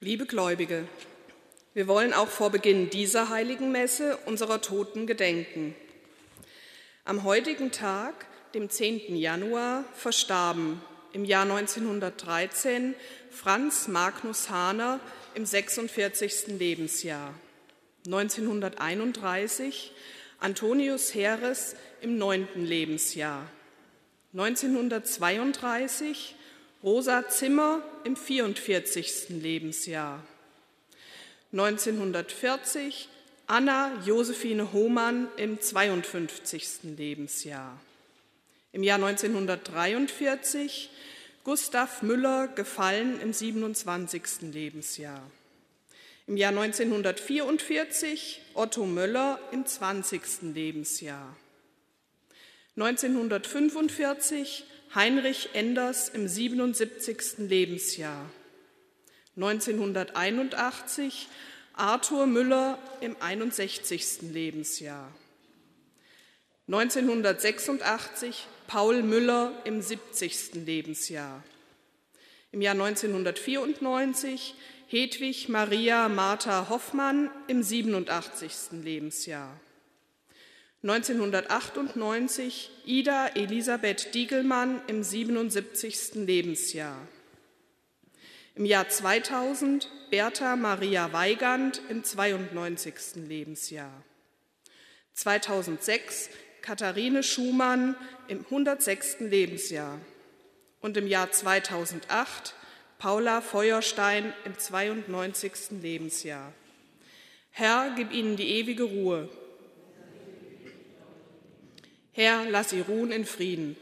Liebe Gläubige, wir wollen auch vor Beginn dieser heiligen Messe unserer Toten gedenken. Am heutigen Tag, dem 10. Januar, verstarben im Jahr 1913 Franz Magnus Hahner im 46. Lebensjahr, 1931 Antonius Heres im 9. Lebensjahr, 1932 Rosa Zimmer im 44. Lebensjahr. 1940 Anna Josephine Hohmann im 52. Lebensjahr. Im Jahr 1943 Gustav Müller gefallen im 27. Lebensjahr. Im Jahr 1944 Otto Möller im 20. Lebensjahr. 1945 Heinrich Enders im 77. Lebensjahr. 1981 Arthur Müller im 61. Lebensjahr. 1986 Paul Müller im 70. Lebensjahr. Im Jahr 1994 Hedwig Maria Martha Hoffmann im 87. Lebensjahr. 1998 Ida Elisabeth Diegelmann im 77. Lebensjahr. Im Jahr 2000 Bertha Maria Weigand im 92. Lebensjahr. 2006 Katharine Schumann im 106. Lebensjahr. Und im Jahr 2008 Paula Feuerstein im 92. Lebensjahr. Herr, gib ihnen die ewige Ruhe Herr, lass sie ruhen in Frieden.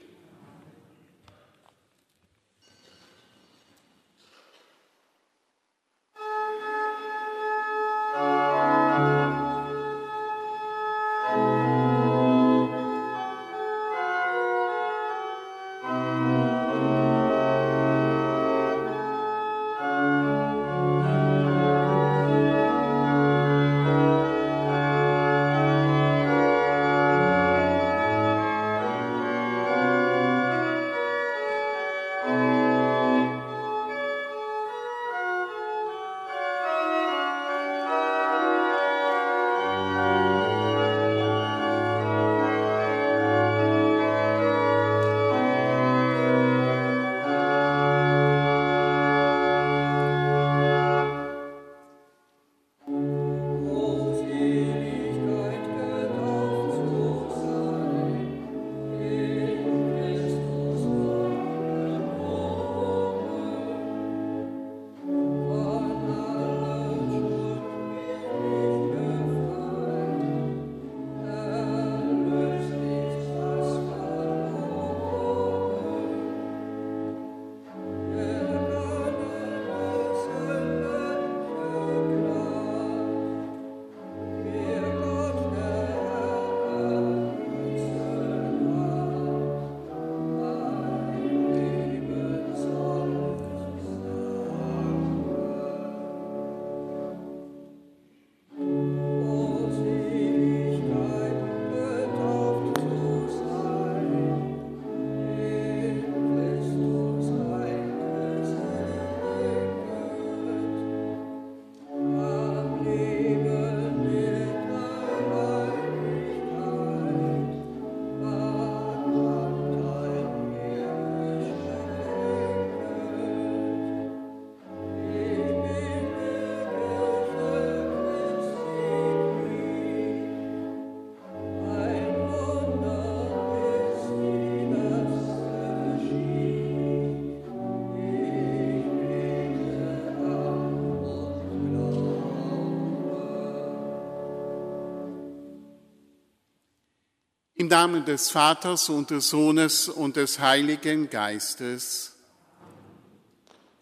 Im Namen des Vaters und des Sohnes und des Heiligen Geistes.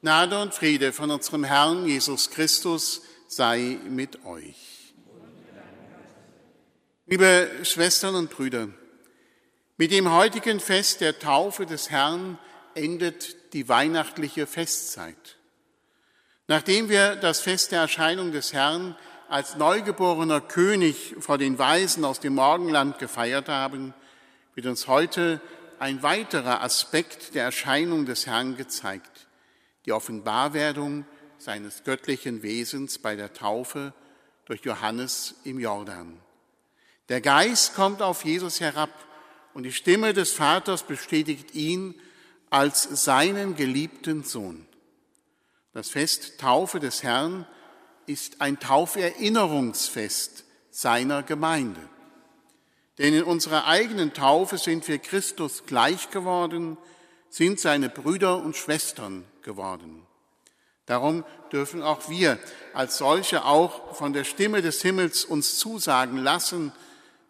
Gnade und Friede von unserem Herrn Jesus Christus sei mit euch. Liebe Schwestern und Brüder, mit dem heutigen Fest der Taufe des Herrn endet die weihnachtliche Festzeit. Nachdem wir das Fest der Erscheinung des Herrn als neugeborener König vor den Weisen aus dem Morgenland gefeiert haben, wird uns heute ein weiterer Aspekt der Erscheinung des Herrn gezeigt, die Offenbarwerdung seines göttlichen Wesens bei der Taufe durch Johannes im Jordan. Der Geist kommt auf Jesus herab und die Stimme des Vaters bestätigt ihn als seinen geliebten Sohn. Das Fest Taufe des Herrn ist ein Tauferinnerungsfest seiner Gemeinde. Denn in unserer eigenen Taufe sind wir Christus gleich geworden, sind seine Brüder und Schwestern geworden. Darum dürfen auch wir als solche auch von der Stimme des Himmels uns zusagen lassen,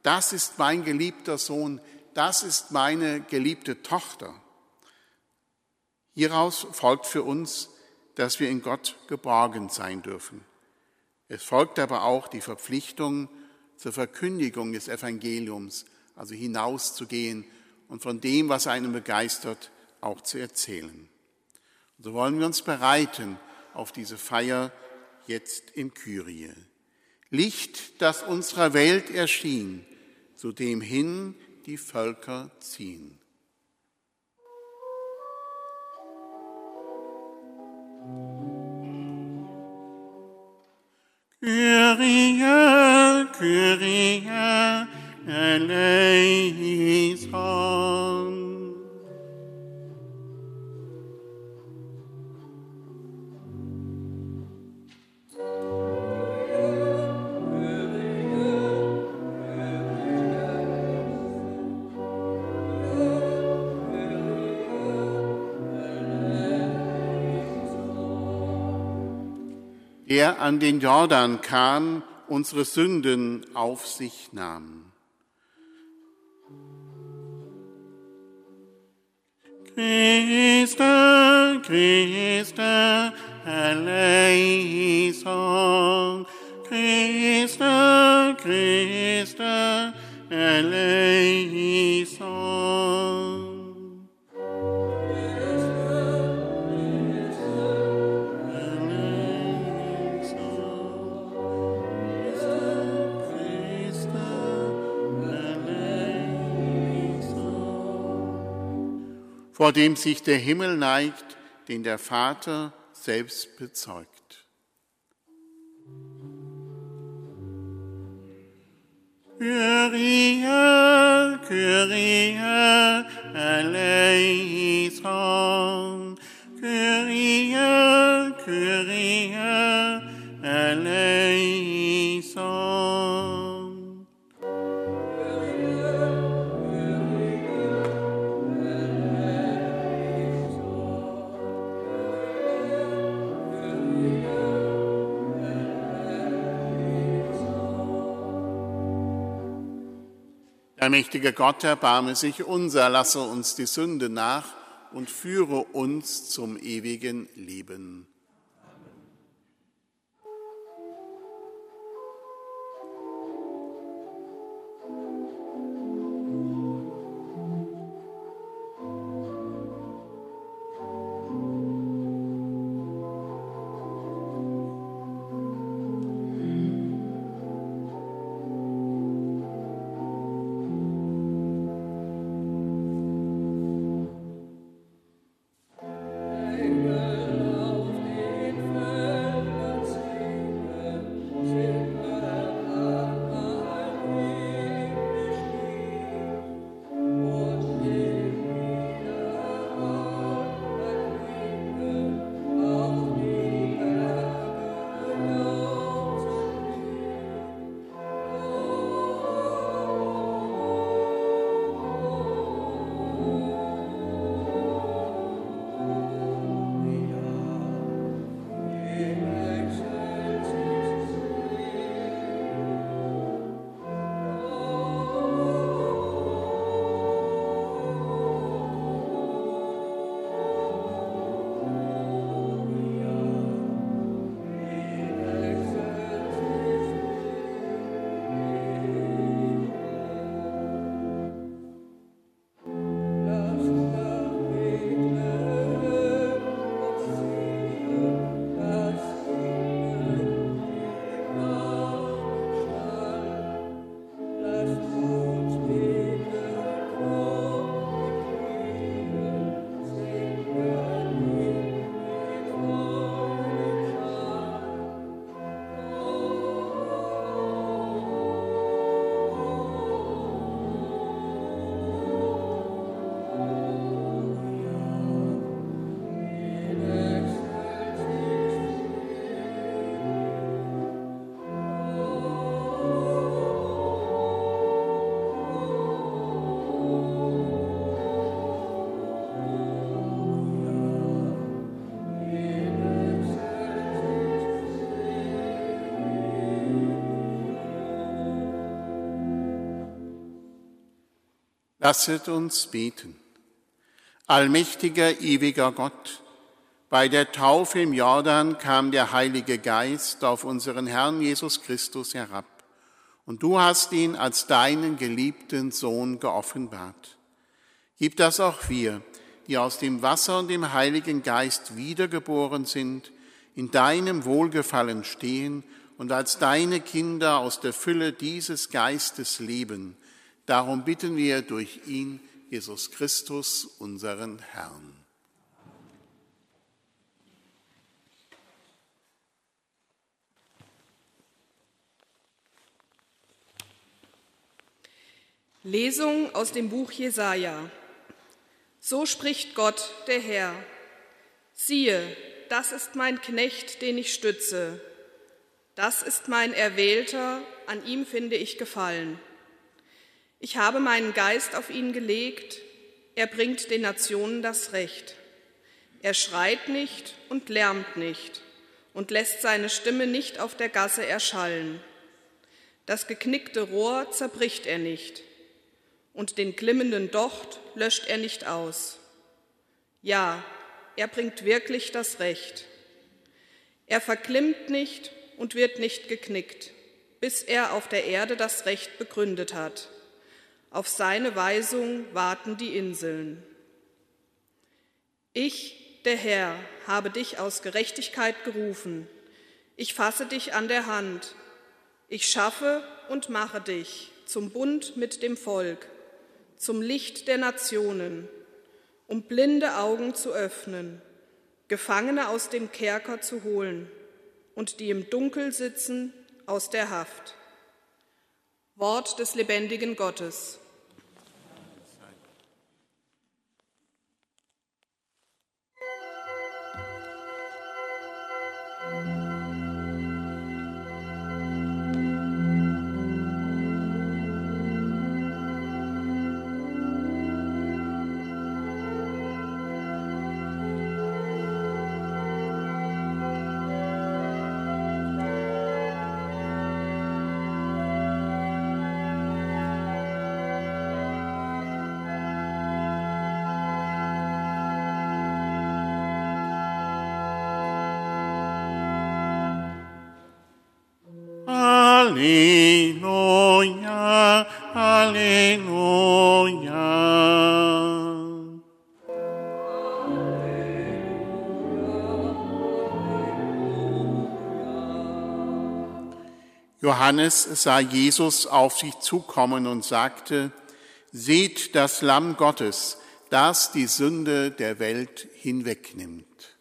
das ist mein geliebter Sohn, das ist meine geliebte Tochter. Hieraus folgt für uns, dass wir in Gott geborgen sein dürfen. Es folgt aber auch die Verpflichtung zur Verkündigung des Evangeliums, also hinauszugehen und von dem, was einen begeistert, auch zu erzählen. So wollen wir uns bereiten auf diese Feier jetzt in Kyrie. Licht, das unserer Welt erschien, zu dem hin die Völker ziehen. Kyrie, Kyrie, eleison. Der an den Jordan kam, unsere Sünden auf sich nahm. Christe, Christe, eleison. Christe, Christe, eleison. Vor dem sich der Himmel neigt, den der Vater selbst bezeugt. Kyrie, Kyrie, eleison. Allmächtiger Gott, erbarme sich unser, lasse uns die Sünde nach und führe uns zum ewigen Leben. Lasset uns beten. Allmächtiger, ewiger Gott, bei der Taufe im Jordan kam der Heilige Geist auf unseren Herrn Jesus Christus herab, und du hast ihn als deinen geliebten Sohn geoffenbart. Gib das auch wir, die aus dem Wasser und dem Heiligen Geist wiedergeboren sind, in deinem Wohlgefallen stehen und als deine Kinder aus der Fülle dieses Geistes leben, Darum bitten wir durch ihn, Jesus Christus, unseren Herrn. Lesung aus dem Buch Jesaja. So spricht Gott, der Herr. Siehe, das ist mein Knecht, den ich stütze. Das ist mein Erwählter, an ihm finde ich Gefallen. Ich habe meinen Geist auf ihn gelegt, er bringt den Nationen das Recht. Er schreit nicht und lärmt nicht und lässt seine Stimme nicht auf der Gasse erschallen. Das geknickte Rohr zerbricht er nicht und den glimmenden Docht löscht er nicht aus. Ja, er bringt wirklich das Recht. Er verklimmt nicht und wird nicht geknickt, bis er auf der Erde das Recht begründet hat. Auf seine Weisung warten die Inseln. Ich, der Herr, habe dich aus Gerechtigkeit gerufen. Ich fasse dich an der Hand. Ich schaffe und mache dich zum Bund mit dem Volk, zum Licht der Nationen, um blinde Augen zu öffnen, Gefangene aus dem Kerker zu holen und die im Dunkel sitzen aus der Haft. Wort des lebendigen Gottes. Johannes sah Jesus auf sich zukommen und sagte, Seht das Lamm Gottes, das die Sünde der Welt hinwegnimmt.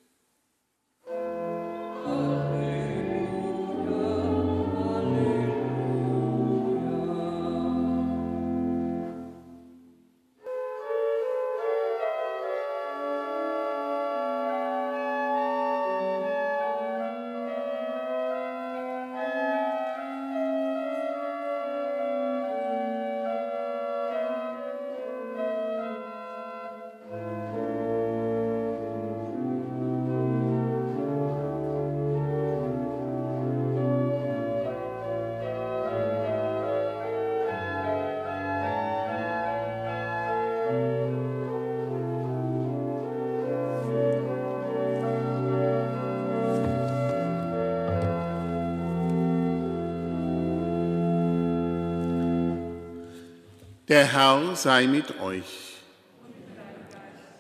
Der Herr sei mit euch.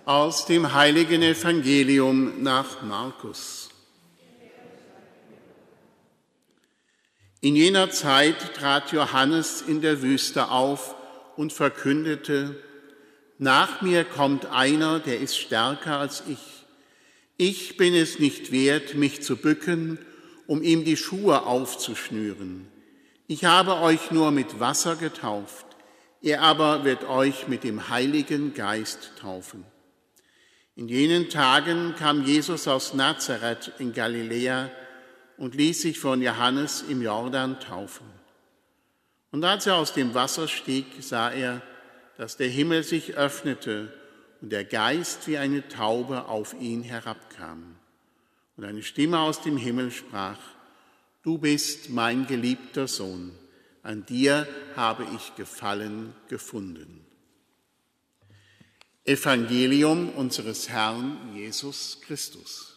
Aus dem heiligen Evangelium nach Markus. In jener Zeit trat Johannes in der Wüste auf und verkündete, nach mir kommt einer, der ist stärker als ich. Ich bin es nicht wert, mich zu bücken, um ihm die Schuhe aufzuschnüren. Ich habe euch nur mit Wasser getauft er aber wird euch mit dem Heiligen Geist taufen. In jenen Tagen kam Jesus aus Nazareth in Galiläa und ließ sich von Johannes im Jordan taufen. Und als er aus dem Wasser stieg, sah er, dass der Himmel sich öffnete und der Geist wie eine Taube auf ihn herabkam. Und eine Stimme aus dem Himmel sprach, Du bist mein geliebter Sohn an dir habe ich Gefallen gefunden. Evangelium unseres Herrn Jesus Christus.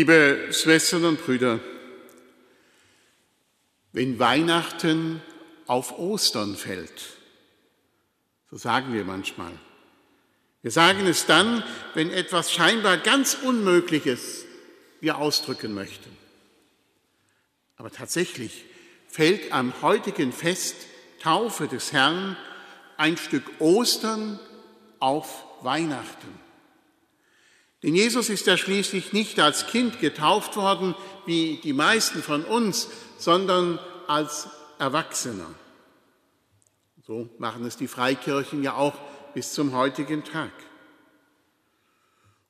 Liebe Schwestern und Brüder, wenn Weihnachten auf Ostern fällt, so sagen wir manchmal, wir sagen es dann, wenn etwas scheinbar ganz Unmögliches wir ausdrücken möchten. Aber tatsächlich fällt am heutigen Fest Taufe des Herrn ein Stück Ostern auf Weihnachten. Denn Jesus ist ja schließlich nicht als Kind getauft worden, wie die meisten von uns, sondern als Erwachsener. So machen es die Freikirchen ja auch bis zum heutigen Tag.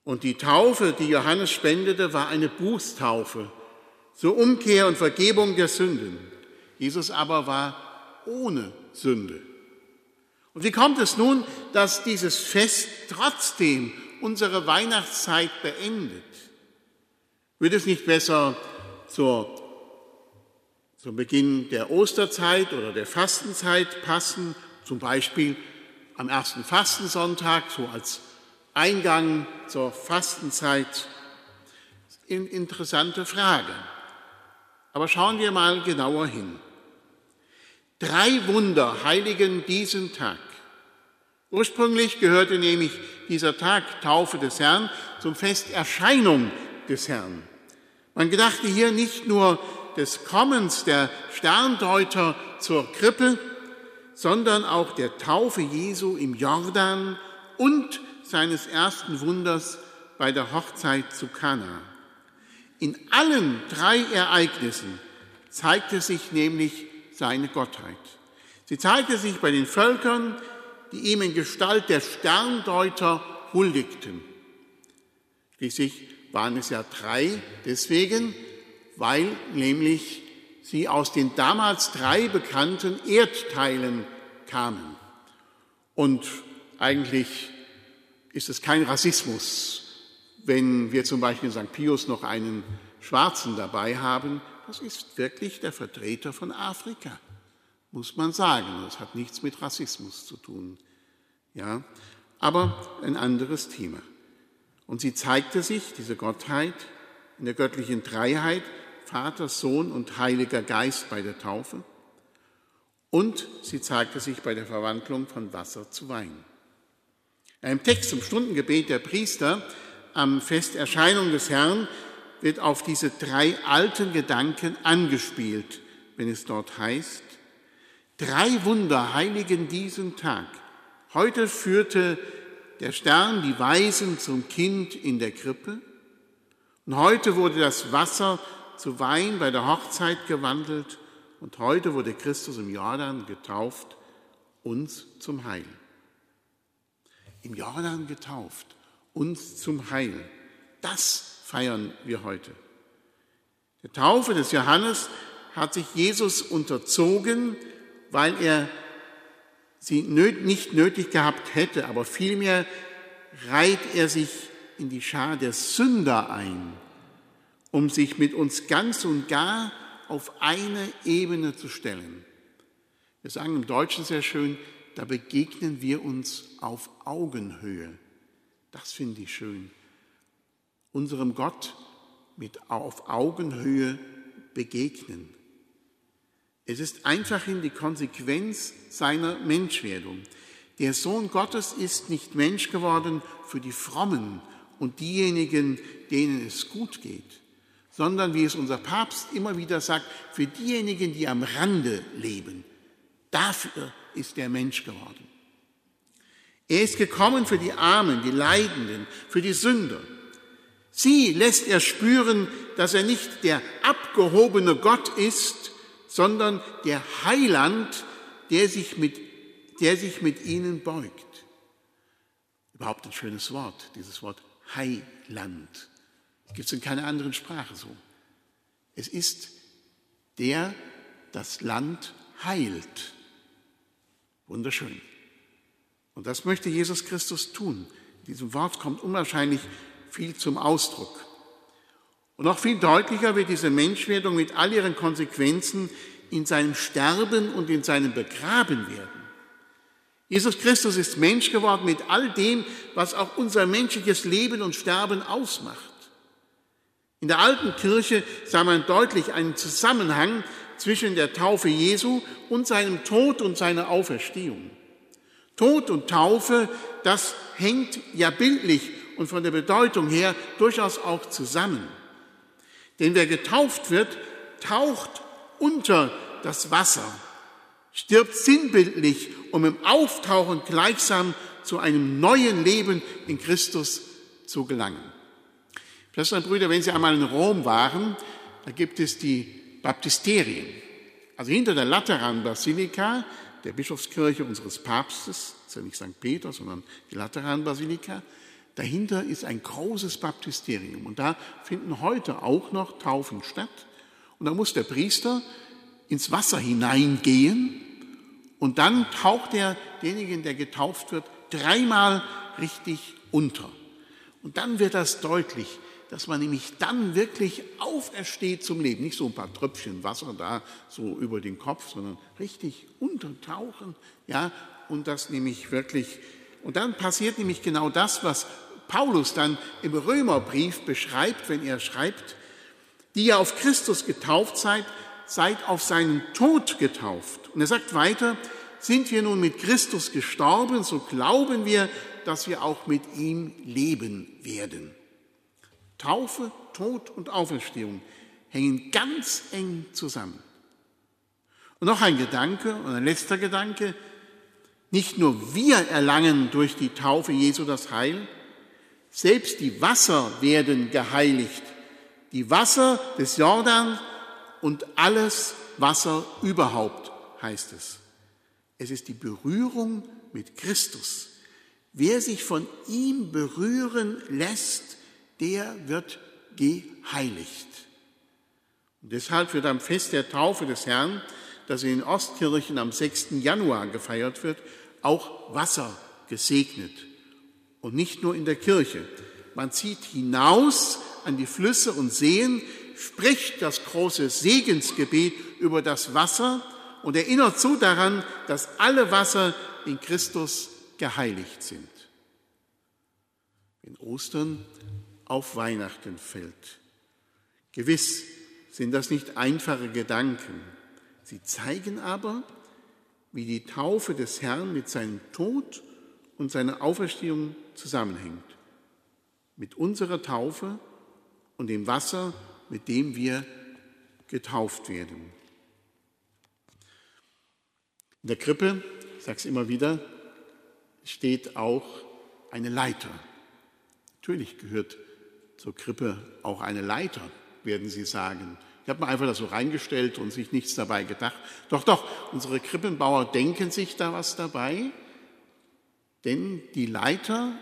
Und die Taufe, die Johannes spendete, war eine Bußtaufe zur Umkehr und Vergebung der Sünden. Jesus aber war ohne Sünde. Und wie kommt es nun, dass dieses Fest trotzdem unsere Weihnachtszeit beendet? Wird es nicht besser zur, zum Beginn der Osterzeit oder der Fastenzeit passen, zum Beispiel am ersten Fastensonntag, so als Eingang zur Fastenzeit? Interessante Frage. Aber schauen wir mal genauer hin. Drei Wunder heiligen diesen Tag. Ursprünglich gehörte nämlich dieser Tag Taufe des Herrn zum Fest Erscheinung des Herrn. Man gedachte hier nicht nur des Kommens der Sterndeuter zur Krippe, sondern auch der Taufe Jesu im Jordan und seines ersten Wunders bei der Hochzeit zu Kana. In allen drei Ereignissen zeigte sich nämlich seine Gottheit. Sie zeigte sich bei den Völkern, die ihm in Gestalt der Sterndeuter huldigten. Schließlich waren es ja drei, deswegen, weil nämlich sie aus den damals drei bekannten Erdteilen kamen. Und eigentlich ist es kein Rassismus, wenn wir zum Beispiel in St. Pius noch einen Schwarzen dabei haben. Das ist wirklich der Vertreter von Afrika muss man sagen. Das hat nichts mit Rassismus zu tun. Ja, aber ein anderes Thema. Und sie zeigte sich, diese Gottheit, in der göttlichen Dreiheit, Vater, Sohn und Heiliger Geist bei der Taufe. Und sie zeigte sich bei der Verwandlung von Wasser zu Wein. Im Text zum Stundengebet der Priester am Fest Erscheinung des Herrn wird auf diese drei alten Gedanken angespielt, wenn es dort heißt, Drei Wunder heiligen diesen Tag. Heute führte der Stern die Weisen zum Kind in der Krippe. Und heute wurde das Wasser zu Wein bei der Hochzeit gewandelt. Und heute wurde Christus im Jordan getauft, uns zum Heil. Im Jordan getauft, uns zum Heil. Das feiern wir heute. Der Taufe des Johannes hat sich Jesus unterzogen, weil er sie nicht nötig gehabt hätte, aber vielmehr reiht er sich in die Schar der Sünder ein, um sich mit uns ganz und gar auf eine Ebene zu stellen. Wir sagen im Deutschen sehr schön, da begegnen wir uns auf Augenhöhe. Das finde ich schön. Unserem Gott mit auf Augenhöhe begegnen. Es ist einfachhin die Konsequenz seiner Menschwerdung. Der Sohn Gottes ist nicht Mensch geworden für die Frommen und diejenigen, denen es gut geht, sondern, wie es unser Papst immer wieder sagt, für diejenigen, die am Rande leben. Dafür ist er Mensch geworden. Er ist gekommen für die Armen, die Leidenden, für die Sünder. Sie lässt er spüren, dass er nicht der abgehobene Gott ist, sondern der Heiland, der sich mit, der sich mit ihnen beugt. Überhaupt ein schönes Wort, dieses Wort Heiland. Gibt es in keiner anderen Sprache so. Es ist der das Land heilt. Wunderschön. Und das möchte Jesus Christus tun. In diesem Wort kommt unwahrscheinlich viel zum Ausdruck. Und noch viel deutlicher wird diese Menschwerdung mit all ihren Konsequenzen in seinem Sterben und in seinem Begraben werden. Jesus Christus ist Mensch geworden mit all dem, was auch unser menschliches Leben und Sterben ausmacht. In der alten Kirche sah man deutlich einen Zusammenhang zwischen der Taufe Jesu und seinem Tod und seiner Auferstehung. Tod und Taufe, das hängt ja bildlich und von der Bedeutung her durchaus auch zusammen. Denn wer getauft wird, taucht unter das Wasser, stirbt sinnbildlich, um im Auftauchen gleichsam zu einem neuen Leben in Christus zu gelangen. Schwestern und Brüder, wenn Sie einmal in Rom waren, da gibt es die Baptisterien. Also hinter der Lateranbasilika der Bischofskirche unseres Papstes, ist ja nicht St. Peter, sondern die Lateranbasilika. Dahinter ist ein großes Baptisterium und da finden heute auch noch Taufen statt. Und da muss der Priester ins Wasser hineingehen und dann taucht er denjenigen, der getauft wird, dreimal richtig unter. Und dann wird das deutlich, dass man nämlich dann wirklich aufersteht zum Leben. Nicht so ein paar Tröpfchen Wasser da so über den Kopf, sondern richtig untertauchen, ja, und das nämlich wirklich, und dann passiert nämlich genau das, was Paulus dann im Römerbrief beschreibt, wenn er schreibt, die ihr auf Christus getauft seid, seid auf seinen Tod getauft. Und er sagt weiter, sind wir nun mit Christus gestorben, so glauben wir, dass wir auch mit ihm leben werden. Taufe, Tod und Auferstehung hängen ganz eng zusammen. Und noch ein Gedanke und ein letzter Gedanke. Nicht nur wir erlangen durch die Taufe Jesu das Heil, selbst die Wasser werden geheiligt. Die Wasser des Jordan und alles Wasser überhaupt heißt es. Es ist die Berührung mit Christus. Wer sich von ihm berühren lässt, der wird geheiligt. Und deshalb wird am Fest der Taufe des Herrn, das in den Ostkirchen am 6. Januar gefeiert wird, auch Wasser gesegnet. Und nicht nur in der Kirche. Man zieht hinaus an die Flüsse und Seen, spricht das große Segensgebet über das Wasser und erinnert so daran, dass alle Wasser in Christus geheiligt sind. In Ostern auf Weihnachten fällt. Gewiss sind das nicht einfache Gedanken. Sie zeigen aber, wie die Taufe des Herrn mit seinem Tod und seiner Auferstehung zusammenhängt. Mit unserer Taufe und dem Wasser, mit dem wir getauft werden. In der Krippe, ich sage es immer wieder, steht auch eine Leiter. Natürlich gehört zur Krippe auch eine Leiter, werden Sie sagen. Ich habe mir einfach das so reingestellt und sich nichts dabei gedacht. Doch, doch, unsere Krippenbauer denken sich da was dabei, denn die Leiter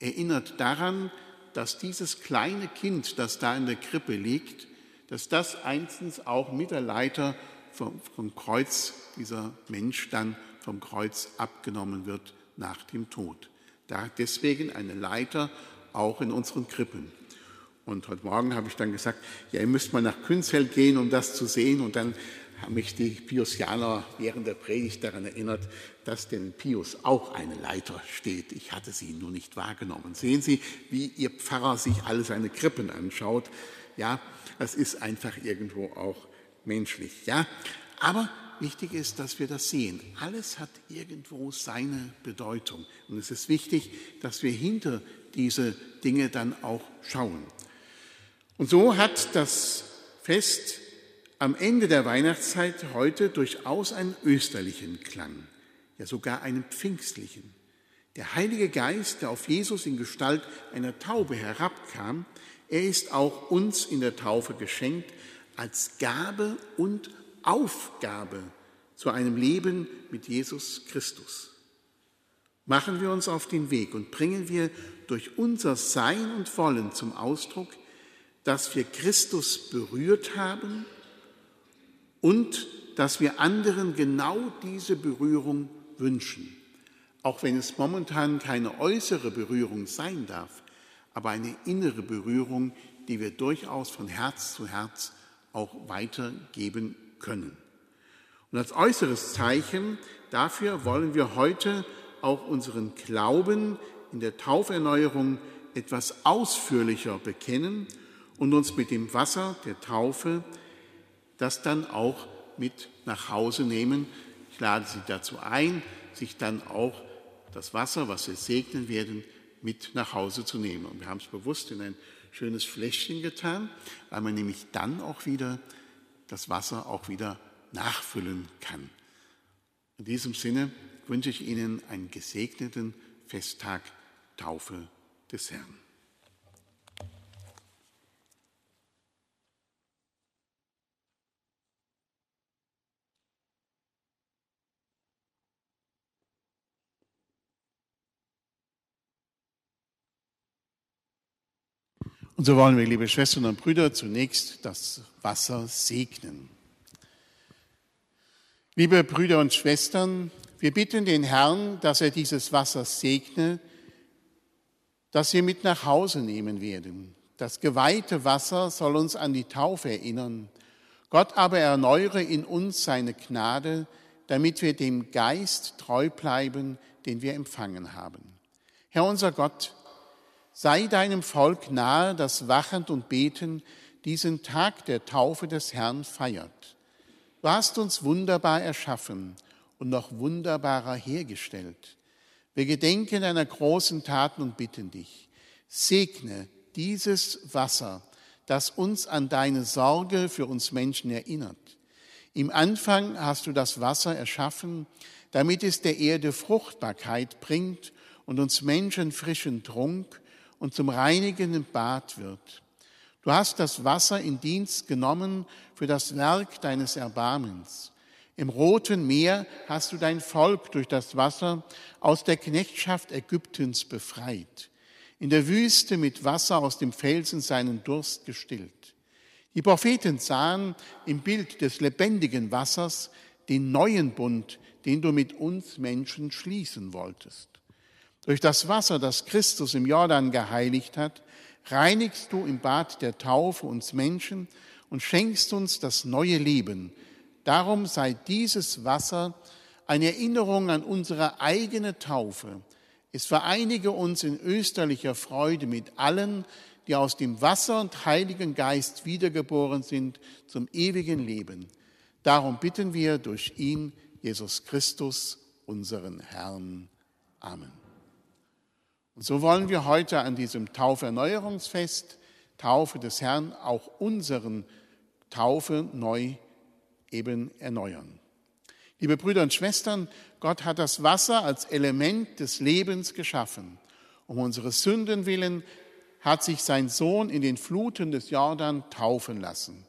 erinnert daran, dass dieses kleine Kind, das da in der Krippe liegt, dass das einstens auch mit der Leiter vom, vom Kreuz, dieser Mensch dann vom Kreuz abgenommen wird nach dem Tod. Da deswegen eine Leiter auch in unseren Krippen. Und heute Morgen habe ich dann gesagt, ja, ihr müsst mal nach Künzell gehen, um das zu sehen. Und dann haben mich die Piusianer während der Predigt daran erinnert, dass denn Pius auch eine Leiter steht. Ich hatte sie nur nicht wahrgenommen. Sehen Sie, wie Ihr Pfarrer sich alle seine Krippen anschaut. Ja, das ist einfach irgendwo auch menschlich. Ja, Aber wichtig ist, dass wir das sehen. Alles hat irgendwo seine Bedeutung. Und es ist wichtig, dass wir hinter diese Dinge dann auch schauen. Und so hat das Fest am Ende der Weihnachtszeit heute durchaus einen österlichen Klang, ja sogar einen pfingstlichen. Der Heilige Geist, der auf Jesus in Gestalt einer Taube herabkam, er ist auch uns in der Taufe geschenkt als Gabe und Aufgabe zu einem Leben mit Jesus Christus. Machen wir uns auf den Weg und bringen wir durch unser Sein und Wollen zum Ausdruck, dass wir Christus berührt haben und dass wir anderen genau diese Berührung wünschen. Auch wenn es momentan keine äußere Berührung sein darf, aber eine innere Berührung, die wir durchaus von Herz zu Herz auch weitergeben können. Und als äußeres Zeichen dafür wollen wir heute auch unseren Glauben in der Tauferneuerung etwas ausführlicher bekennen und uns mit dem Wasser der Taufe das dann auch mit nach Hause nehmen. Ich lade Sie dazu ein, sich dann auch das Wasser, was Sie segnen werden, mit nach Hause zu nehmen. Und wir haben es bewusst in ein schönes Fläschchen getan, weil man nämlich dann auch wieder das Wasser auch wieder nachfüllen kann. In diesem Sinne wünsche ich Ihnen einen gesegneten Festtag Taufe des Herrn. Und so wollen wir, liebe Schwestern und Brüder, zunächst das Wasser segnen. Liebe Brüder und Schwestern, wir bitten den Herrn, dass er dieses Wasser segne, das wir mit nach Hause nehmen werden. Das geweihte Wasser soll uns an die Taufe erinnern. Gott aber erneuere in uns seine Gnade, damit wir dem Geist treu bleiben, den wir empfangen haben. Herr unser Gott, Sei deinem Volk nahe, das wachend und betend diesen Tag der Taufe des Herrn feiert. Du hast uns wunderbar erschaffen und noch wunderbarer hergestellt. Wir gedenken deiner großen Taten und bitten dich, segne dieses Wasser, das uns an deine Sorge für uns Menschen erinnert. Im Anfang hast du das Wasser erschaffen, damit es der Erde Fruchtbarkeit bringt und uns Menschen frischen Trunk und zum reinigenden Bad wird. Du hast das Wasser in Dienst genommen für das Werk deines Erbarmens. Im Roten Meer hast du dein Volk durch das Wasser aus der Knechtschaft Ägyptens befreit, in der Wüste mit Wasser aus dem Felsen seinen Durst gestillt. Die Propheten sahen im Bild des lebendigen Wassers den neuen Bund, den du mit uns Menschen schließen wolltest. Durch das Wasser, das Christus im Jordan geheiligt hat, reinigst du im Bad der Taufe uns Menschen und schenkst uns das neue Leben. Darum sei dieses Wasser eine Erinnerung an unsere eigene Taufe. Es vereinige uns in österlicher Freude mit allen, die aus dem Wasser und Heiligen Geist wiedergeboren sind zum ewigen Leben. Darum bitten wir durch ihn, Jesus Christus, unseren Herrn. Amen. Und so wollen wir heute an diesem Tauferneuerungsfest, Taufe des Herrn, auch unseren Taufe neu eben erneuern. Liebe Brüder und Schwestern, Gott hat das Wasser als Element des Lebens geschaffen. Um unsere Sünden willen hat sich sein Sohn in den Fluten des Jordan taufen lassen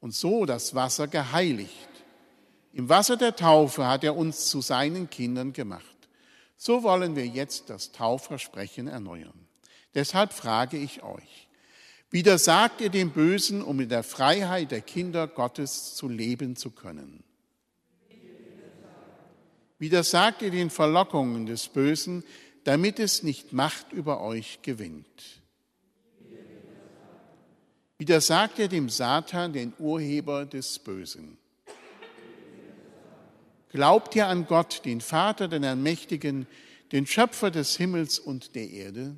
und so das Wasser geheiligt. Im Wasser der Taufe hat er uns zu seinen Kindern gemacht. So wollen wir jetzt das Taufversprechen erneuern. Deshalb frage ich euch, widersagt ihr dem Bösen, um in der Freiheit der Kinder Gottes zu leben zu können? Widersagt ihr den Verlockungen des Bösen, damit es nicht Macht über euch gewinnt? Widersagt ihr dem Satan, den Urheber des Bösen? Glaubt ihr an Gott, den Vater, den Allmächtigen, den Schöpfer des Himmels und der Erde?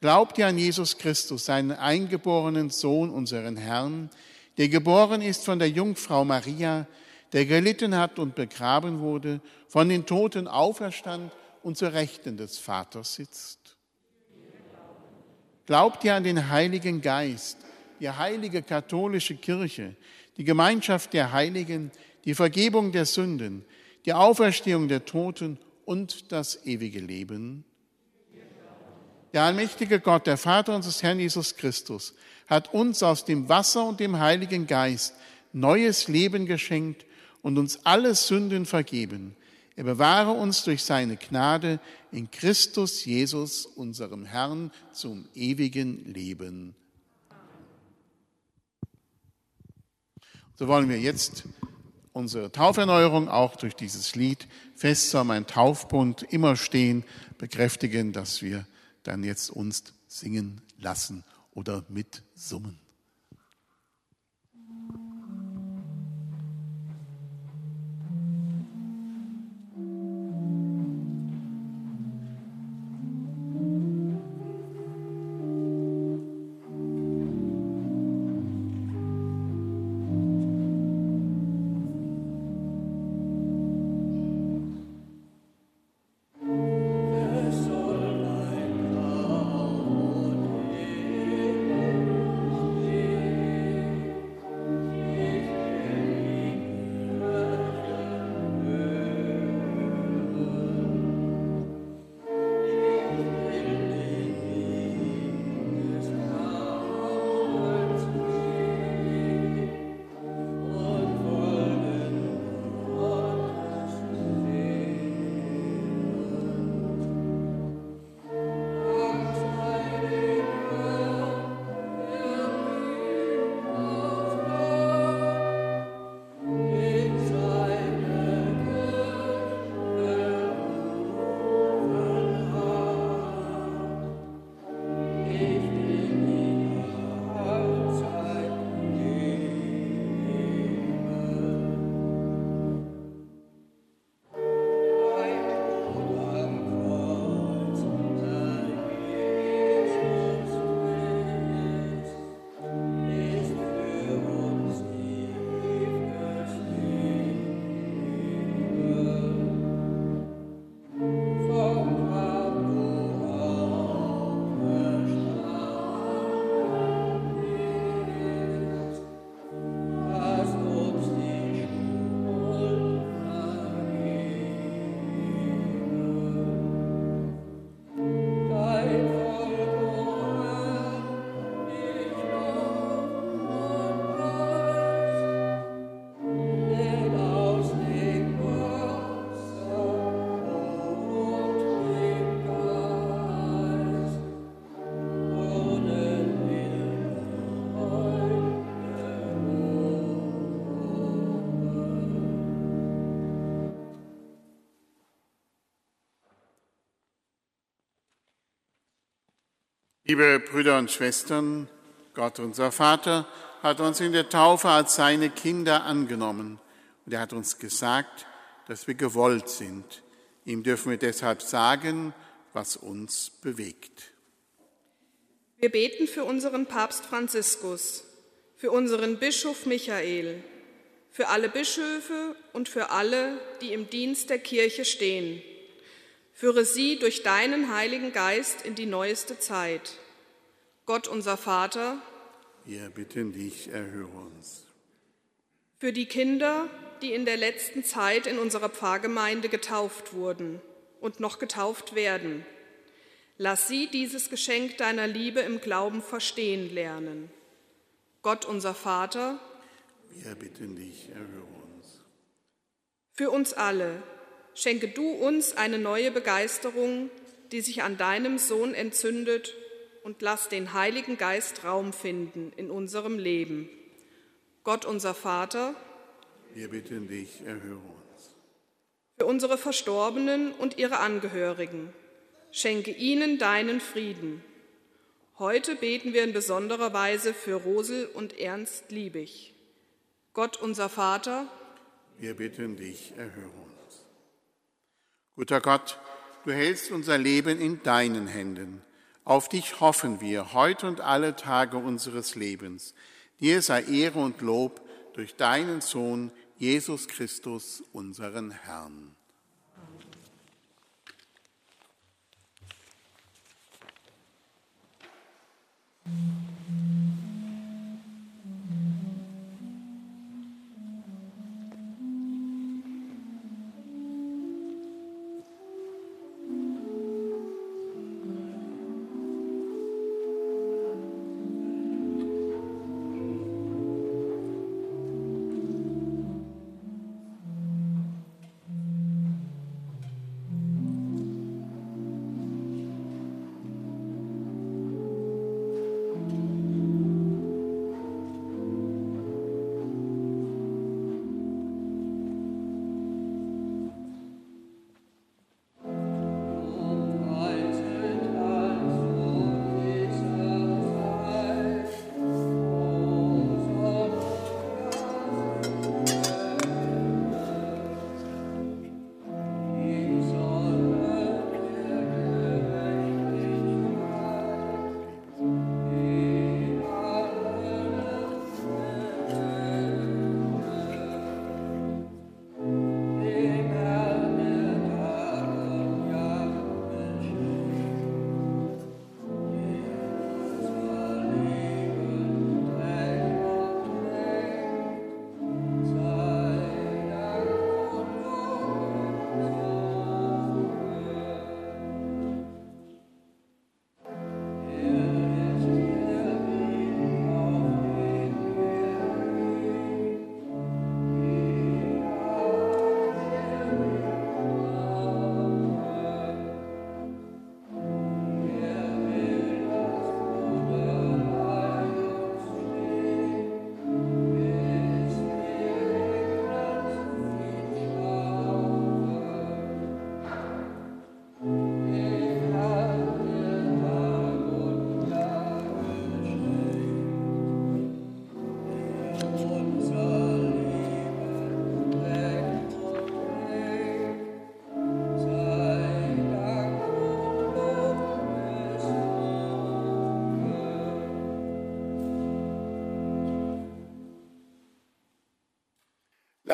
Glaubt ihr an Jesus Christus, seinen eingeborenen Sohn, unseren Herrn, der geboren ist von der Jungfrau Maria, der gelitten hat und begraben wurde, von den Toten auferstand und zur Rechten des Vaters sitzt. Glaubt ihr an den Heiligen Geist, die heilige katholische Kirche, die Gemeinschaft der Heiligen, die Vergebung der Sünden, die Auferstehung der Toten und das ewige Leben? Der allmächtige Gott, der Vater unseres Herrn Jesus Christus, hat uns aus dem Wasser und dem Heiligen Geist neues Leben geschenkt und uns alle Sünden vergeben. Er bewahre uns durch seine Gnade in Christus Jesus, unserem Herrn, zum ewigen Leben. So wollen wir jetzt unsere Tauferneuerung auch durch dieses Lied Fest soll mein Taufbund immer stehen, bekräftigen, dass wir dann jetzt uns singen lassen oder mitsummen. Liebe Brüder und Schwestern, Gott unser Vater hat uns in der Taufe als seine Kinder angenommen und er hat uns gesagt, dass wir gewollt sind. Ihm dürfen wir deshalb sagen, was uns bewegt. Wir beten für unseren Papst Franziskus, für unseren Bischof Michael, für alle Bischöfe und für alle, die im Dienst der Kirche stehen Führe sie durch deinen Heiligen Geist in die neueste Zeit. Gott unser Vater, wir bitten dich, erhöre uns. Für die Kinder, die in der letzten Zeit in unserer Pfarrgemeinde getauft wurden und noch getauft werden, lass sie dieses Geschenk deiner Liebe im Glauben verstehen lernen. Gott unser Vater, wir bitten dich, erhöre uns. Für uns alle, schenke du uns eine neue Begeisterung, die sich an deinem Sohn entzündet und lass den Heiligen Geist Raum finden in unserem Leben. Gott unser Vater, wir bitten dich, erhöre uns. Für unsere Verstorbenen und ihre Angehörigen, schenke ihnen deinen Frieden. Heute beten wir in besonderer Weise für Rosel und Ernst Liebig. Gott unser Vater, wir bitten dich, erhöre uns. Guter Gott, du hältst unser Leben in deinen Händen. Auf dich hoffen wir heute und alle Tage unseres Lebens. Dir sei Ehre und Lob durch deinen Sohn Jesus Christus, unseren Herrn.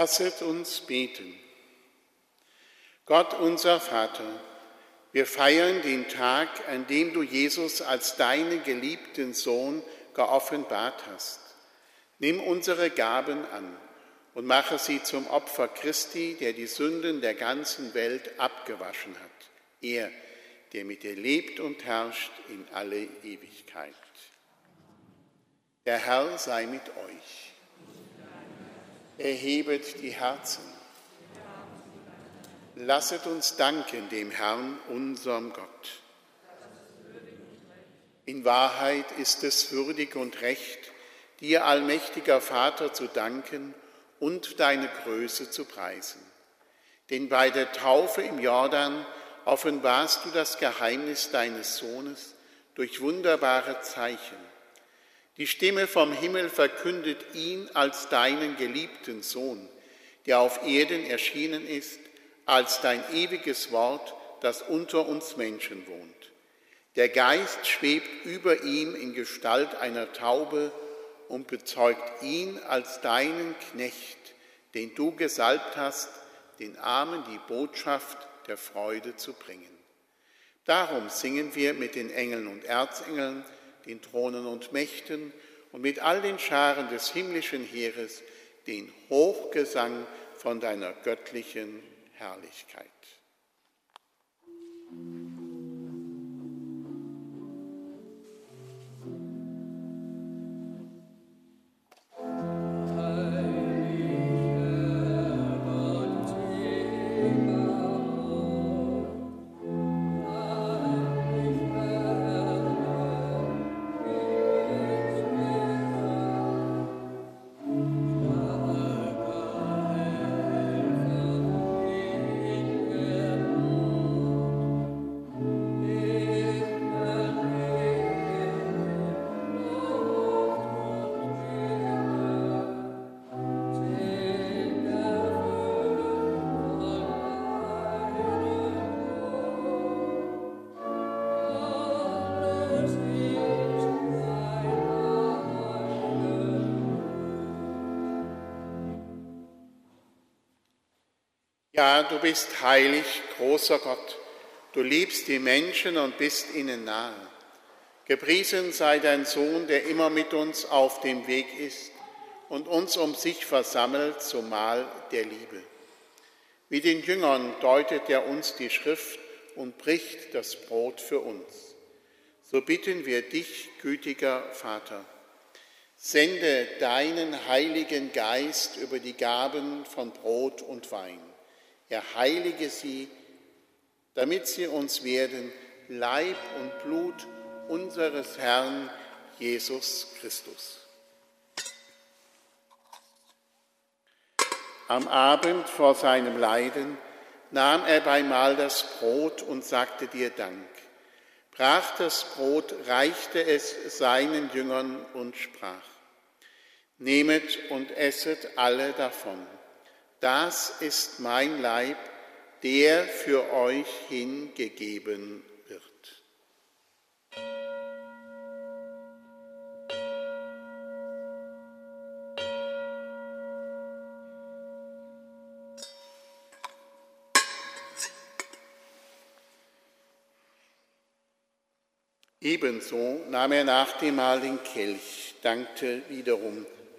Lasset uns beten. Gott unser Vater, wir feiern den Tag, an dem du Jesus als deinen geliebten Sohn geoffenbart hast. Nimm unsere Gaben an und mache sie zum Opfer Christi, der die Sünden der ganzen Welt abgewaschen hat. Er, der mit dir lebt und herrscht in alle Ewigkeit. Der Herr sei mit euch. Erhebet die Herzen. Lasset uns danken dem Herrn, unserem Gott. In Wahrheit ist es würdig und recht, dir, allmächtiger Vater, zu danken und deine Größe zu preisen. Denn bei der Taufe im Jordan offenbarst du das Geheimnis deines Sohnes durch wunderbare Zeichen die Stimme vom Himmel verkündet ihn als deinen geliebten Sohn, der auf Erden erschienen ist, als dein ewiges Wort, das unter uns Menschen wohnt. Der Geist schwebt über ihm in Gestalt einer Taube und bezeugt ihn als deinen Knecht, den du gesalbt hast, den Armen die Botschaft der Freude zu bringen. Darum singen wir mit den Engeln und Erzengeln, den Thronen und Mächten und mit all den Scharen des himmlischen Heeres den Hochgesang von deiner göttlichen Herrlichkeit. Ja, du bist heilig, großer Gott. Du liebst die Menschen und bist ihnen nahe. Gepriesen sei dein Sohn, der immer mit uns auf dem Weg ist und uns um sich versammelt zum Mahl der Liebe. Wie den Jüngern deutet er uns die Schrift und bricht das Brot für uns. So bitten wir dich, gütiger Vater, sende deinen heiligen Geist über die Gaben von Brot und Wein er heilige sie, damit sie uns werden Leib und Blut unseres Herrn Jesus Christus. Am Abend vor seinem Leiden nahm er beimal das Brot und sagte dir Dank, brach das Brot, reichte es seinen Jüngern und sprach, Nehmet und esset alle davon das ist mein Leib, der für euch hingegeben wird. Ebenso nahm er nach dem Mahl den Kelch, dankte wiederum,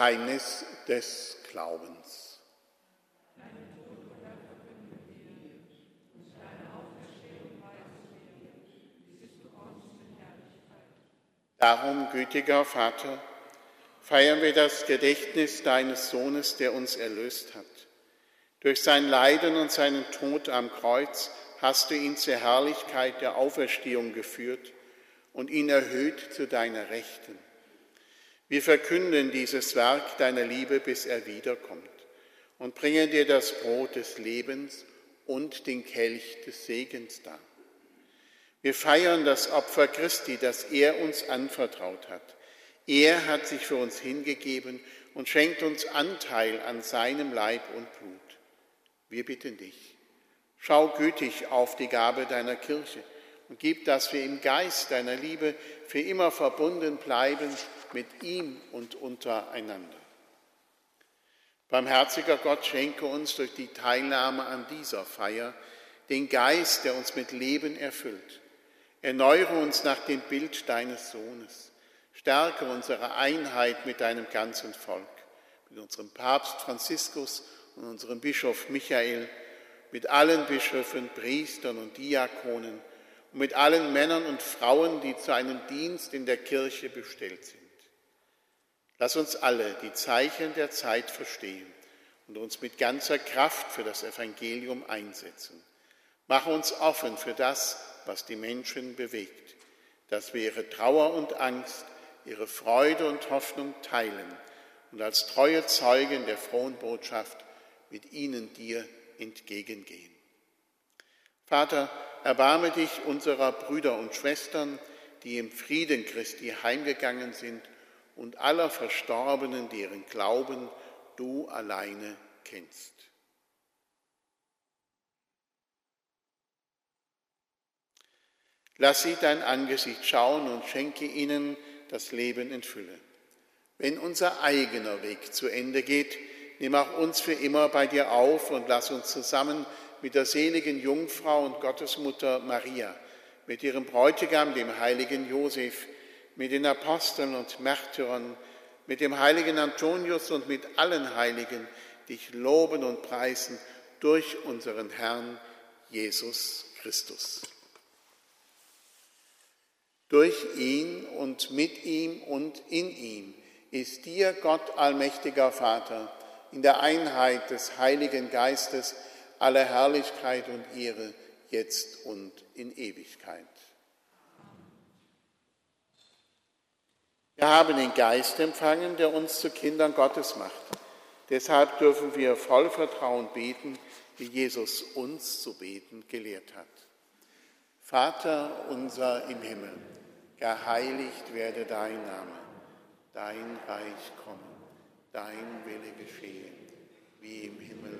Geheimnis des Glaubens. Darum, gütiger Vater, feiern wir das Gedächtnis deines Sohnes, der uns erlöst hat. Durch sein Leiden und seinen Tod am Kreuz hast du ihn zur Herrlichkeit der Auferstehung geführt und ihn erhöht zu deiner Rechten. Wir verkünden dieses Werk deiner Liebe, bis er wiederkommt und bringen dir das Brot des Lebens und den Kelch des Segens dar. Wir feiern das Opfer Christi, das er uns anvertraut hat. Er hat sich für uns hingegeben und schenkt uns Anteil an seinem Leib und Blut. Wir bitten dich, schau gütig auf die Gabe deiner Kirche und gib, dass wir im Geist deiner Liebe für immer verbunden bleiben mit ihm und untereinander. Barmherziger Gott, schenke uns durch die Teilnahme an dieser Feier den Geist, der uns mit Leben erfüllt. Erneuere uns nach dem Bild deines Sohnes. Stärke unsere Einheit mit deinem ganzen Volk, mit unserem Papst Franziskus und unserem Bischof Michael, mit allen Bischöfen, Priestern und Diakonen mit allen Männern und Frauen, die zu einem Dienst in der Kirche bestellt sind. Lass uns alle die Zeichen der Zeit verstehen und uns mit ganzer Kraft für das Evangelium einsetzen. Mach uns offen für das, was die Menschen bewegt, dass wir ihre Trauer und Angst, ihre Freude und Hoffnung teilen und als treue Zeugen der frohen Botschaft mit ihnen dir entgegengehen. Vater, erbarme dich unserer Brüder und Schwestern, die im Frieden Christi heimgegangen sind und aller Verstorbenen, deren Glauben du alleine kennst. Lass sie dein Angesicht schauen und schenke ihnen das Leben in Fülle. Wenn unser eigener Weg zu Ende geht, nimm auch uns für immer bei dir auf und lass uns zusammen mit der seligen Jungfrau und Gottesmutter Maria, mit ihrem Bräutigam, dem heiligen Josef, mit den Aposteln und Märtyrern, mit dem heiligen Antonius und mit allen Heiligen dich loben und preisen durch unseren Herrn Jesus Christus. Durch ihn und mit ihm und in ihm ist dir, Gott allmächtiger Vater, in der Einheit des Heiligen Geistes alle Herrlichkeit und Ehre, jetzt und in Ewigkeit. Wir haben den Geist empfangen, der uns zu Kindern Gottes macht. Deshalb dürfen wir voll Vertrauen beten, wie Jesus uns zu beten gelehrt hat. Vater unser im Himmel, geheiligt werde dein Name, dein Reich komme, dein Wille geschehe, wie im Himmel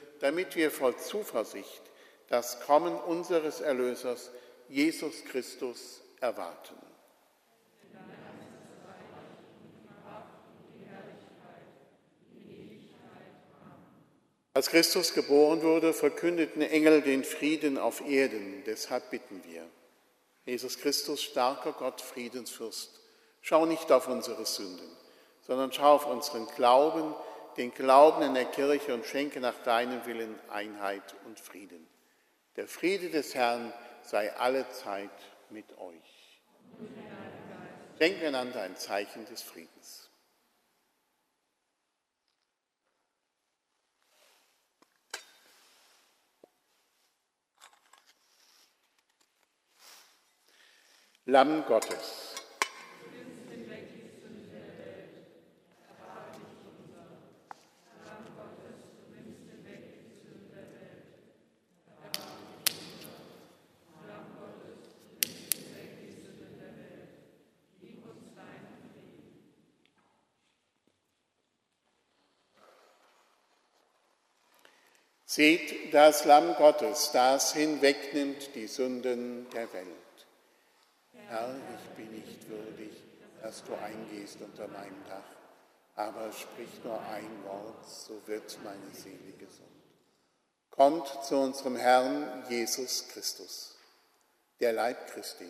damit wir voll Zuversicht das Kommen unseres Erlösers, Jesus Christus, erwarten. Als Christus geboren wurde, verkündeten Engel den Frieden auf Erden. Deshalb bitten wir. Jesus Christus, starker Gott, Friedensfürst, schau nicht auf unsere Sünden, sondern schau auf unseren Glauben, den Glauben in der Kirche und schenke nach deinem Willen Einheit und Frieden. Der Friede des Herrn sei alle Zeit mit euch. Denken einander ein Zeichen des Friedens. Lamm Gottes. Seht das Lamm Gottes, das hinwegnimmt die Sünden der Welt. Herr, ich bin nicht würdig, dass du eingehst unter meinem Dach, aber sprich nur ein Wort, so wird meine Seele gesund. Kommt zu unserem Herrn Jesus Christus, der Leib Christi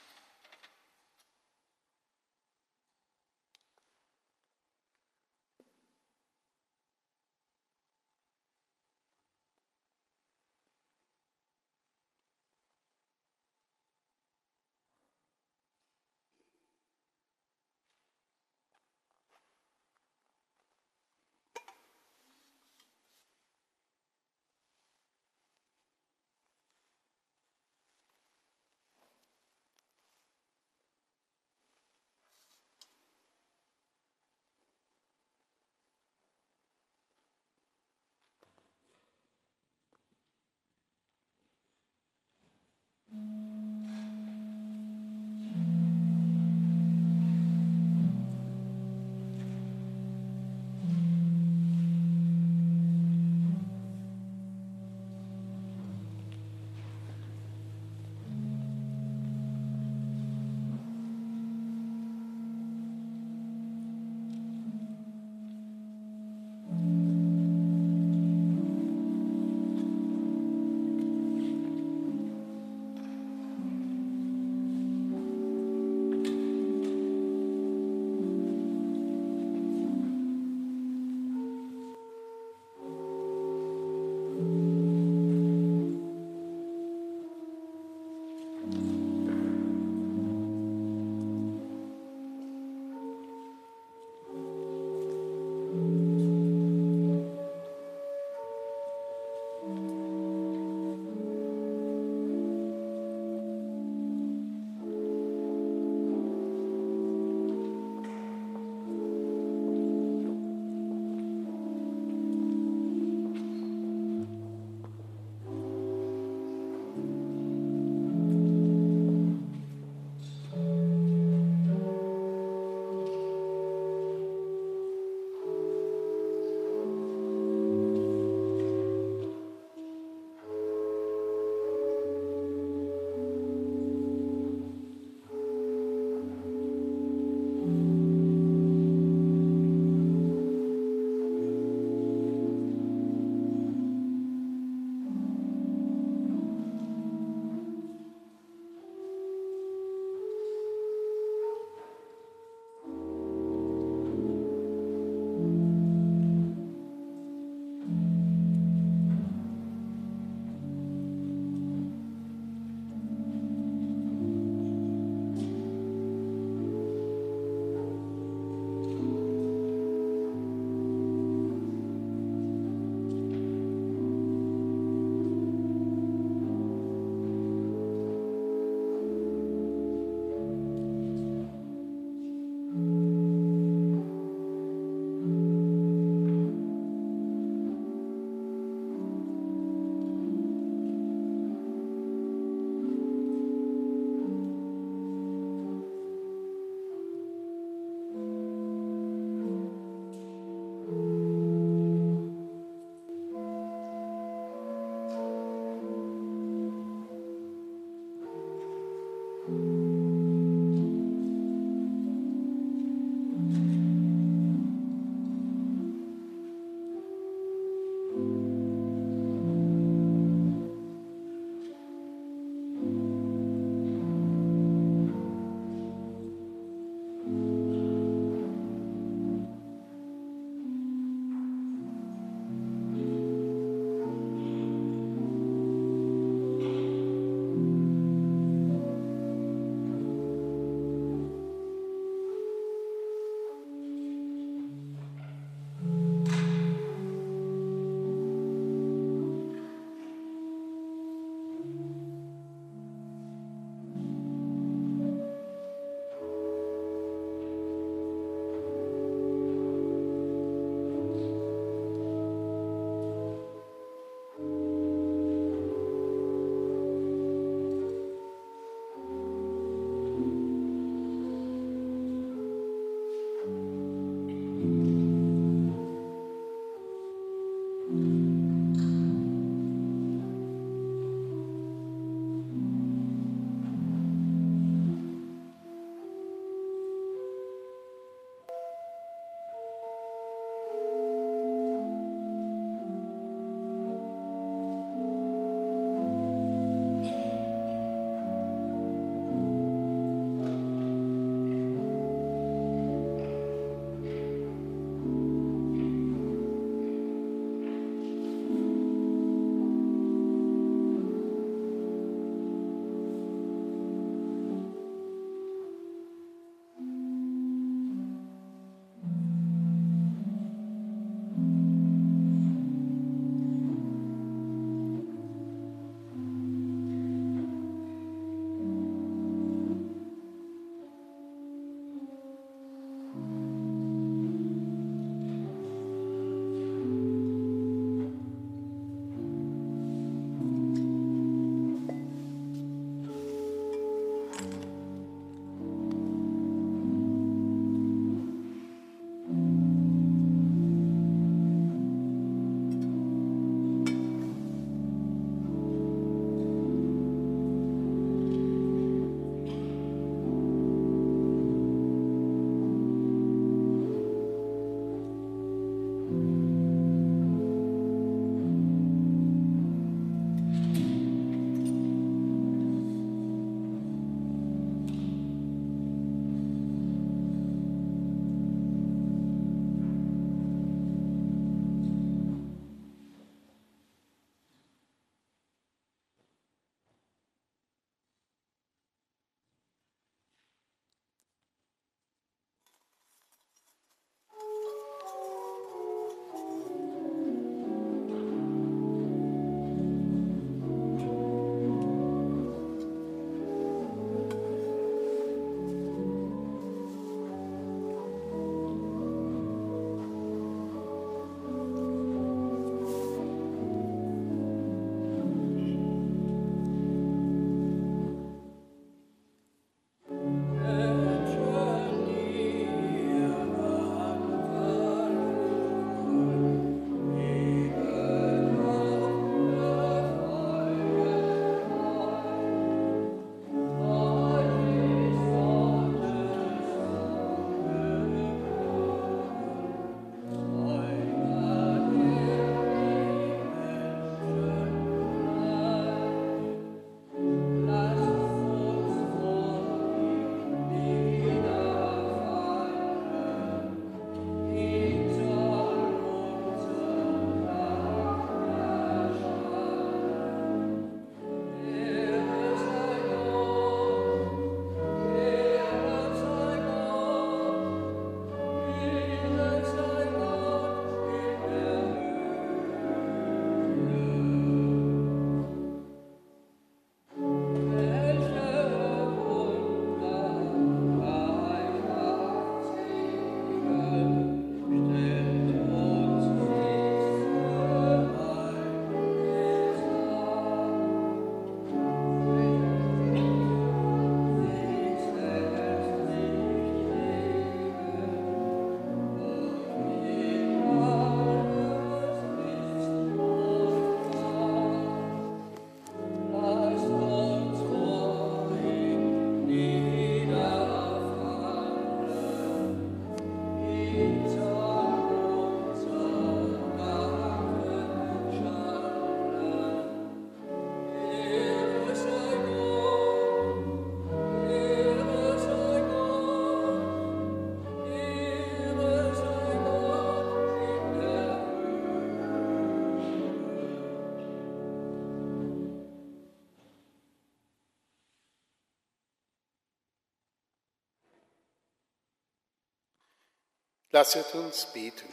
Lasset uns beten.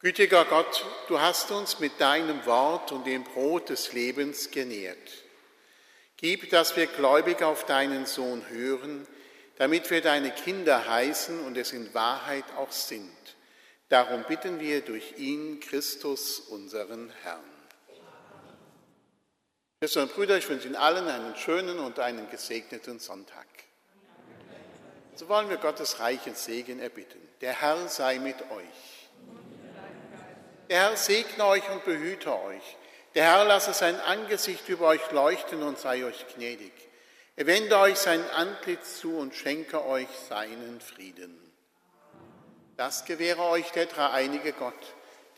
Gütiger Gott, du hast uns mit deinem Wort und dem Brot des Lebens genährt. Gib, dass wir gläubig auf deinen Sohn hören, damit wir deine Kinder heißen und es in Wahrheit auch sind. Darum bitten wir durch ihn, Christus, unseren Herrn. Schwestern und Brüder, ich wünsche Ihnen allen einen schönen und einen gesegneten Sonntag. So wollen wir Gottes reichen Segen erbitten. Der Herr sei mit euch. Der Herr segne euch und behüte euch. Der Herr lasse sein Angesicht über euch leuchten und sei euch gnädig. Er wende euch sein Antlitz zu und schenke euch seinen Frieden. Das gewähre euch der dreieinige Gott,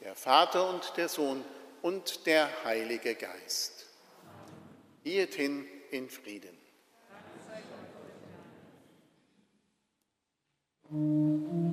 der Vater und der Sohn und der Heilige Geist. Geht hin in Frieden. Música